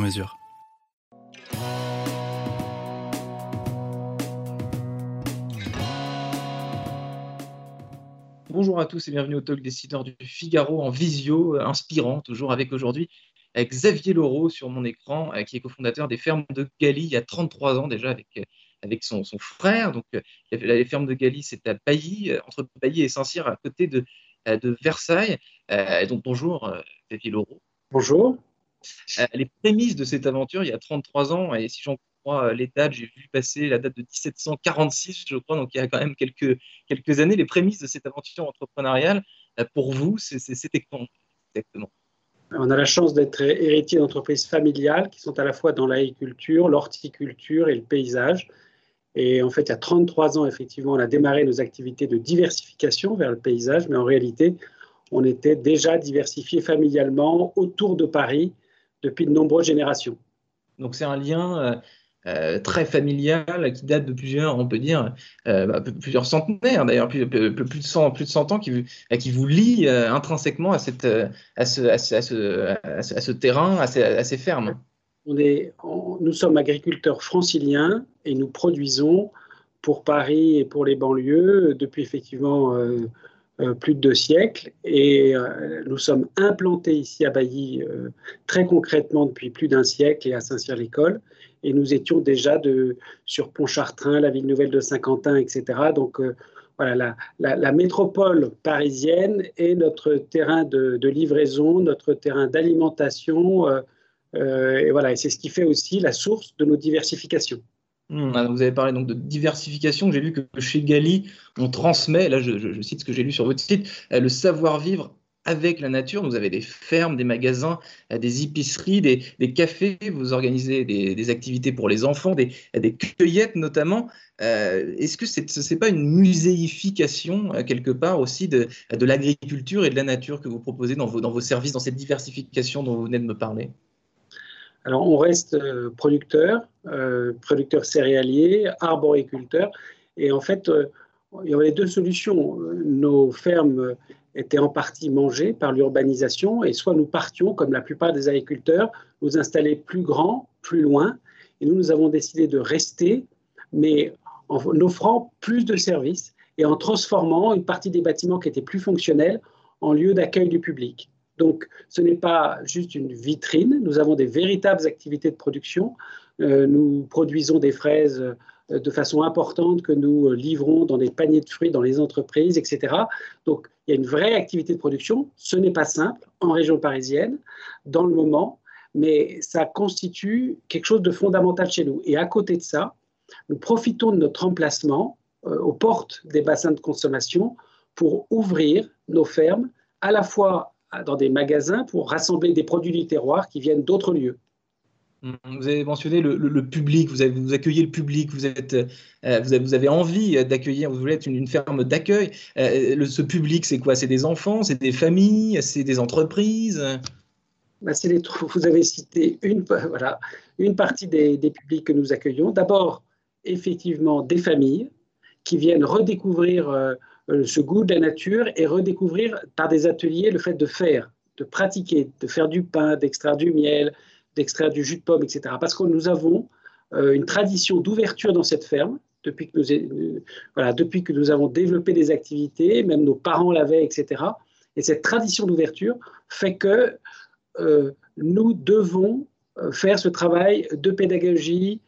mesure. Bonjour à tous et bienvenue au Talk Décideur du Figaro en visio, euh, inspirant, toujours avec aujourd'hui avec Xavier Laureau sur mon écran, euh, qui est cofondateur des fermes de Galie il y a 33 ans déjà avec, euh, avec son, son frère. Donc, les fermes de Galie, c'est à Bailly, entre Bailly et Saint-Cyr, à côté de, de Versailles. donc, bonjour Xavier Laureau. Bonjour. Les prémices de cette aventure, il y a 33 ans, et si j'en crois les dates, j'ai vu passer la date de 1746, je crois, donc il y a quand même quelques, quelques années, les prémices de cette aventure entrepreneuriale, pour vous, c'était quand exactement? On a la chance d'être héritier d'entreprises familiales qui sont à la fois dans l'agriculture, l'horticulture et le paysage. Et en fait, il y a 33 ans, effectivement, on a démarré nos activités de diversification vers le paysage, mais en réalité, on était déjà diversifié familialement autour de Paris depuis de nombreuses générations. Donc c'est un lien euh, euh, très familial qui date de plusieurs, on peut dire, euh, bah, plusieurs centenaires d'ailleurs, plus, plus, de 100, plus de 100 ans qui, qui vous lie euh, intrinsèquement à, cette, à, ce, à, ce, à, ce, terrain, à ces, fermes. On est, nous sommes agriculteurs franciliens et nous produisons pour Paris et pour les banlieues depuis effectivement plus de deux siècles. Et nous sommes implantés ici à Bailly très concrètement depuis plus d'un siècle et à Saint-Cyr-l'École et nous étions déjà de, sur Pontchartrain, la ville nouvelle de Saint-Quentin, etc. Donc euh, voilà, la, métropole parisienne est notre terrain de, livraison, notre terrain d'alimentation, euh, euh, et voilà, et c'est ce qui fait aussi la source de nos diversifications. Hmm, ah, vous avez parlé donc de diversification. J'ai vu que chez Gali, on transmet, là je, cite ce que j'ai lu sur votre site, le savoir-vivre avec la nature. Vous avez des fermes, des magasins, euh, des épiceries, des, cafés. Vous organisez des, activités pour les enfants, des, cueillettes notamment. Euh, est-ce que ce n'est pas une muséification euh, quelque part aussi de, l'agriculture et de la nature que vous proposez dans vos services, dans cette diversification dont vous venez de me parler? Alors, on reste producteur, producteur céréalier, arboriculteur. Et en fait, il y avait deux solutions. Nos fermes étaient en partie mangées par l'urbanisation et soit nous partions, comme la plupart des agriculteurs, nous installer plus grand, plus loin. Et nous, nous avons décidé de rester, mais en offrant plus de services et en transformant une partie des bâtiments qui étaient plus fonctionnels en lieu d'accueil du public. Donc, ce n'est pas juste une vitrine, nous avons des véritables activités de production. Euh, nous produisons des fraises euh, de façon importante que nous euh, livrons dans des paniers de fruits dans les entreprises, etc. Donc, il y a une vraie activité de production. Ce n'est pas simple en région parisienne, dans le moment, mais ça constitue quelque chose de fondamental chez nous. Et à côté de ça, nous profitons de notre emplacement aux portes des bassins de consommation pour ouvrir nos fermes à la fois dans des magasins pour rassembler des produits du terroir qui viennent d'autres lieux. Vous avez mentionné le, public, vous, avez, vous, accueillez le public, vous, êtes, euh, vous, avez, vous, avez, envie d'accueillir, vous voulez être une, ferme d'accueil. Euh, ce public, c'est quoi? C'est des enfants, c'est des familles, c'est des entreprises? Les, Vous avez cité une, voilà, une partie des, des publics que nous accueillons. D'abord, effectivement, des familles qui viennent redécouvrir euh, ce goût de la nature et redécouvrir par des ateliers le fait de faire, de pratiquer, de faire du pain, d'extraire du miel, d'extraire du jus de pomme, etc. Parce que nous avons euh, une tradition d'ouverture dans cette ferme depuis que, nous, euh, voilà, depuis que nous avons développé des activités, même nos parents l'avaient, etc. Et cette tradition d'ouverture fait que euh, nous devons faire ce travail de pédagogie,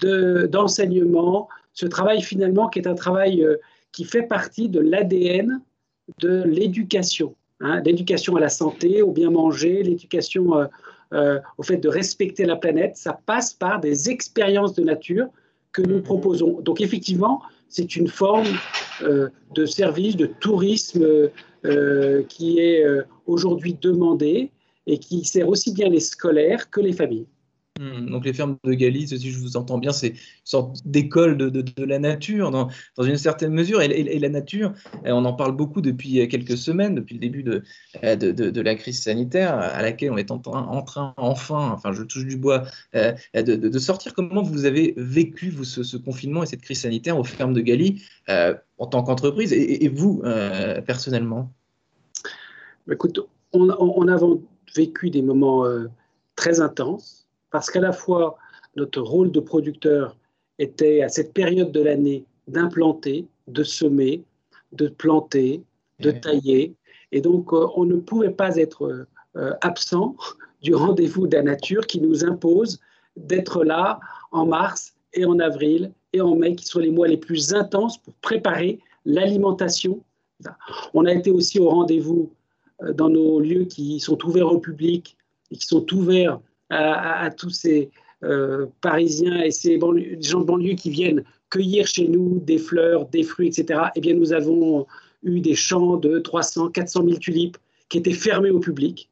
d'enseignement, ce travail finalement qui est un travail qui fait partie de l'ADN de l'éducation. Hein, l'éducation à la santé, au bien manger, l'éducation euh, au fait de respecter la planète, ça passe par des expériences de nature que nous proposons. Donc effectivement, c'est une forme euh, de service, de tourisme euh, qui est aujourd'hui demandée et qui sert aussi bien les scolaires que les familles. Hmm, donc les fermes de Galice, si je vous entends bien, c'est une sorte d'école de, la nature dans, une certaine mesure. Et, la nature, eh, on en parle beaucoup depuis quelques semaines, depuis le début de, eh, de, la crise sanitaire, à laquelle on est en, train, enfin, enfin je touche du bois, de, sortir. Comment vous avez vécu vous, ce, confinement et cette crise sanitaire aux fermes de Galice en tant qu'entreprise et, vous euh, personnellement? Écoute, on, a vécu des moments euh, très intenses parce qu'à la fois notre rôle de producteur était à cette période de l'année d'implanter, de semer, de planter, de tailler. Et donc, euh, on ne pouvait pas être euh, absent du rendez-vous de la nature qui nous impose d'être là en mars et en avril et en mai, qui sont les mois les plus intenses pour préparer l'alimentation. On a été aussi au rendez-vous euh, dans nos lieux qui sont ouverts au public et qui sont ouverts à, tous ces euh, Parisiens et ces gens de banlieue qui viennent cueillir chez nous des fleurs, des fruits, etc., eh bien, nous avons eu des champs de 300, 400 000 tulipes qui étaient fermés au public.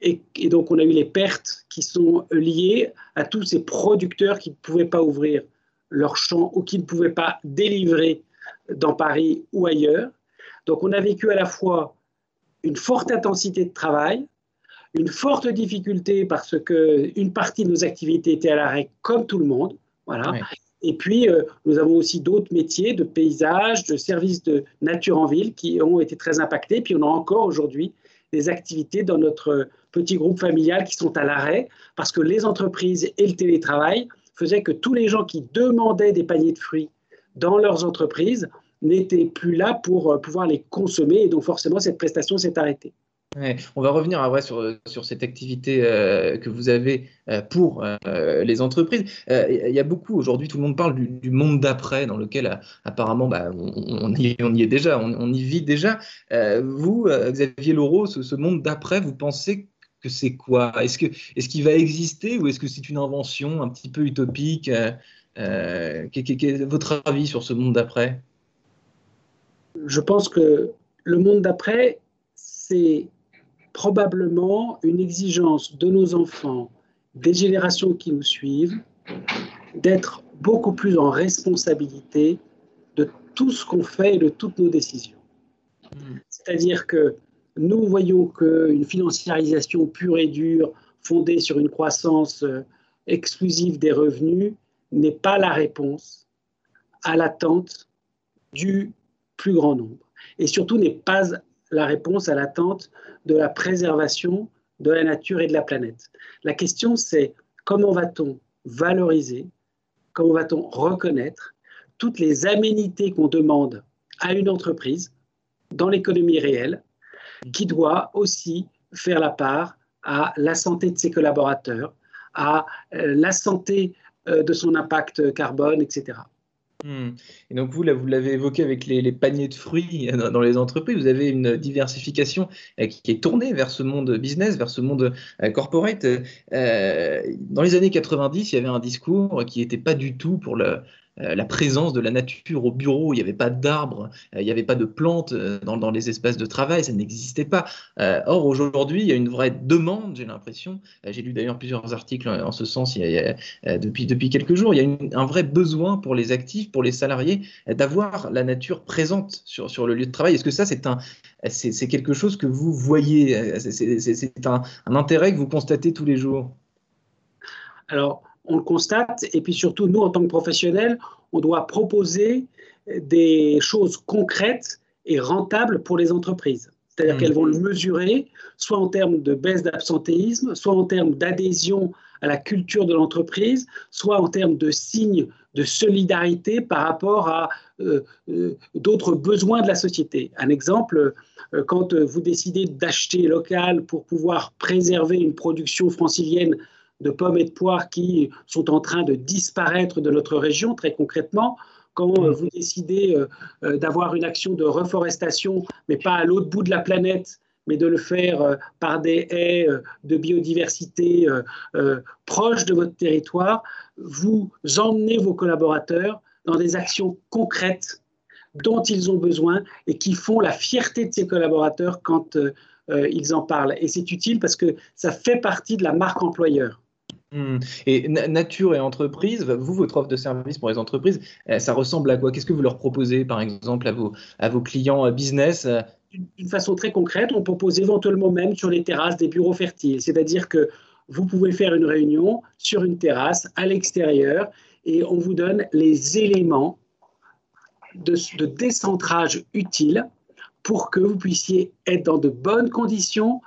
Et, donc, on a eu les pertes qui sont liées à tous ces producteurs qui ne pouvaient pas ouvrir leurs champs ou qui ne pouvaient pas délivrer dans Paris ou ailleurs. Donc, on a vécu à la fois une forte intensité de travail, une forte difficulté parce que une partie de nos activités était à l'arrêt comme tout le monde. Voilà. Et puis, euh, nous avons aussi d'autres métiers de paysage, de services de nature en ville qui ont été très impactés. Puis, on a encore aujourd'hui des activités dans notre petit groupe familial qui sont à l'arrêt parce que les entreprises et le télétravail faisaient que tous les gens qui demandaient des paniers de fruits dans leurs entreprises n'étaient plus là pour euh, pouvoir les consommer. Et donc, forcément, cette prestation s'est arrêtée on va revenir à sur, sur cette activité euh, que vous avez euh, pour euh, les entreprises. Il y a beaucoup aujourd'hui, tout le monde parle du, monde d'après, dans lequel apparemment bah, on, y, est déjà, on, y vit déjà. vous, Xavier Laureau, ce, monde d'après, vous pensez que c'est quoi? Est-ce qu'il va exister ou est-ce que c'est une invention un petit peu utopique quel, est votre avis sur ce monde d'après? Je pense que le monde d'après, c'est probablement une exigence de nos enfants, des générations qui nous suivent, d'être beaucoup plus en responsabilité de tout ce qu'on fait et de toutes nos décisions. Hmm. C'est-à-dire que nous voyons qu'une financiarisation pure et dure, fondée sur une croissance euh, exclusive des revenus, n'est pas la réponse à l'attente du plus grand nombre. Et surtout n'est pas la réponse à l'attente de la préservation de la nature et de la planète. La question, c'est comment va-t-on valoriser, comment va-t-on reconnaître toutes les aménités qu'on demande à une entreprise dans l'économie réelle, qui doit aussi faire la part à la santé de ses collaborateurs, à euh, la santé euh, de son impact carbone, etc. Hmm. Et donc vous, vous l'avez évoqué avec les, paniers de fruits dans, les entreprises, vous avez une diversification euh, qui est tournée vers ce monde business, vers ce monde euh, corporate. Euh, dans les années 90, il y avait un discours qui n'était pas du tout pour le, la présence de la nature au bureau, il n'y avait pas d'arbres, euh, il n'y avait pas de plantes euh, dans, les espaces de travail, ça n'existait pas. or, aujourd'hui, il y a une vraie demande, j'ai l'impression, j'ai lu d'ailleurs plusieurs articles en ce sens depuis, quelques jours, il y a un vrai besoin pour les actifs, pour les salariés, d'avoir la nature présente sur, le lieu de travail. Est-ce que ça, c'est c'est, quelque chose que vous voyez, c'est, un, un intérêt que vous constatez tous les jours? Alors, on le constate. Et puis surtout, nous, en tant que professionnels, on doit proposer des choses concrètes et rentables pour les entreprises. C'est-à-dire mmh. qu'elles vont le mesurer, soit en termes de baisse d'absentéisme, soit en termes d'adhésion à la culture de l'entreprise, soit en termes de signes de solidarité par rapport à euh, euh, d'autres besoins de la société. Un exemple, euh, quand vous décidez d'acheter local pour pouvoir préserver une production francilienne de pommes et de poires qui sont en train de disparaître de notre région, très concrètement. Quand euh, vous décidez euh, euh, d'avoir une action de reforestation, mais pas à l'autre bout de la planète, mais de le faire par des haies de biodiversité proches de votre territoire, vous emmenez vos collaborateurs dans des actions concrètes dont ils ont besoin et qui font la fierté de ces collaborateurs quand ils en parlent. Et c'est utile parce que ça fait partie de la marque employeur. Hmm. Et nature et entreprise, vous, votre offre de service pour les entreprises, euh, ça ressemble à quoi? Qu'est-ce que vous leur proposez, par exemple, à vos, à vos clients euh, business D'une façon très concrète, on propose éventuellement même sur les terrasses des bureaux fertiles. C'est-à-dire que vous pouvez faire une réunion sur une terrasse à l'extérieur et on vous donne les éléments de, de décentrage utiles pour que vous puissiez être dans de bonnes conditions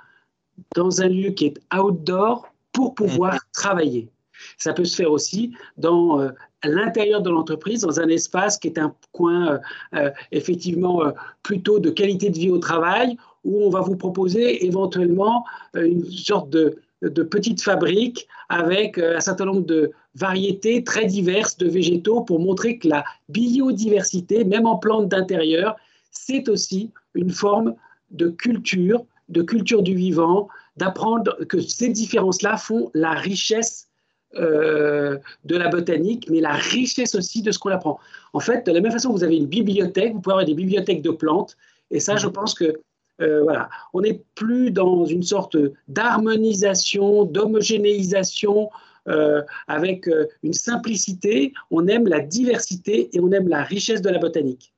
dans un lieu qui est outdoor pour pouvoir mhm. travailler. Ça peut se faire aussi dans euh, l'intérieur de l'entreprise, dans un espace qui est un coin euh, euh, effectivement plutôt de qualité de vie au travail, où on va vous proposer éventuellement une sorte de, de petite fabrique avec un certain nombre de variétés très diverses de végétaux pour montrer que la biodiversité, même en plantes d'intérieur, c'est aussi une forme de culture, de culture du vivant, d'apprendre que ces différences-là font la richesse euh, de la botanique, mais la richesse aussi de ce qu'on apprend. En fait, de la même façon que vous avez une bibliothèque, vous pouvez avoir des bibliothèques de plantes, et ça, je mhm. pense que euh, voilà, on n'est plus dans une sorte d'harmonisation, d'homogénéisation euh, avec une simplicité. On aime la diversité et on aime la richesse de la botanique.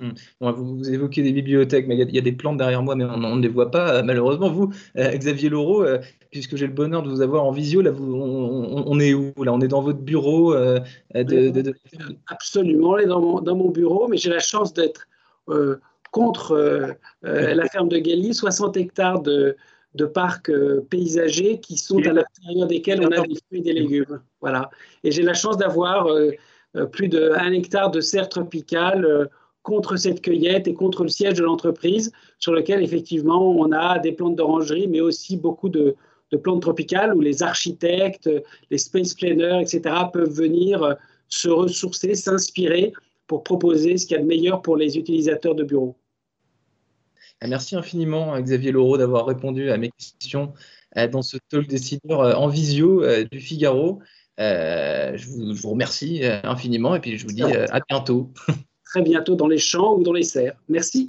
Mmh. vous, évoquez des bibliothèques, mais il y, a des plantes derrière moi, mais on, ne les voit pas. malheureusement, vous, euh, Xavier Laureau, euh, puisque j'ai le bonheur de vous avoir en visio, là, on, est où Là, on est dans votre bureau euh, Absolument, on est dans mon, bureau, mais j'ai la chance d'être contre la ferme de Galie, 60 hectares de, de parcs paysagers qui sont à l'intérieur desquels on a des fruits et des légumes. Voilà. Et j'ai la chance d'avoir plus d'un hectare de serre tropicale contre cette cueillette et contre le siège de l'entreprise, sur lequel effectivement on a des plantes d'orangerie, mais aussi beaucoup de, plantes tropicales où les architectes, les space planners, etc., peuvent venir euh, se ressourcer, s'inspirer pour proposer ce qu'il y a de meilleur pour les utilisateurs de bureaux. Ah, merci infiniment, Xavier Laureau, d'avoir répondu à mes questions euh, dans ce talk décideur euh, en visio du Figaro. Je, vous, remercie infiniment et puis je vous dis à bientôt. très bientôt dans les champs ou dans les serres. Merci.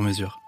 sur mesure.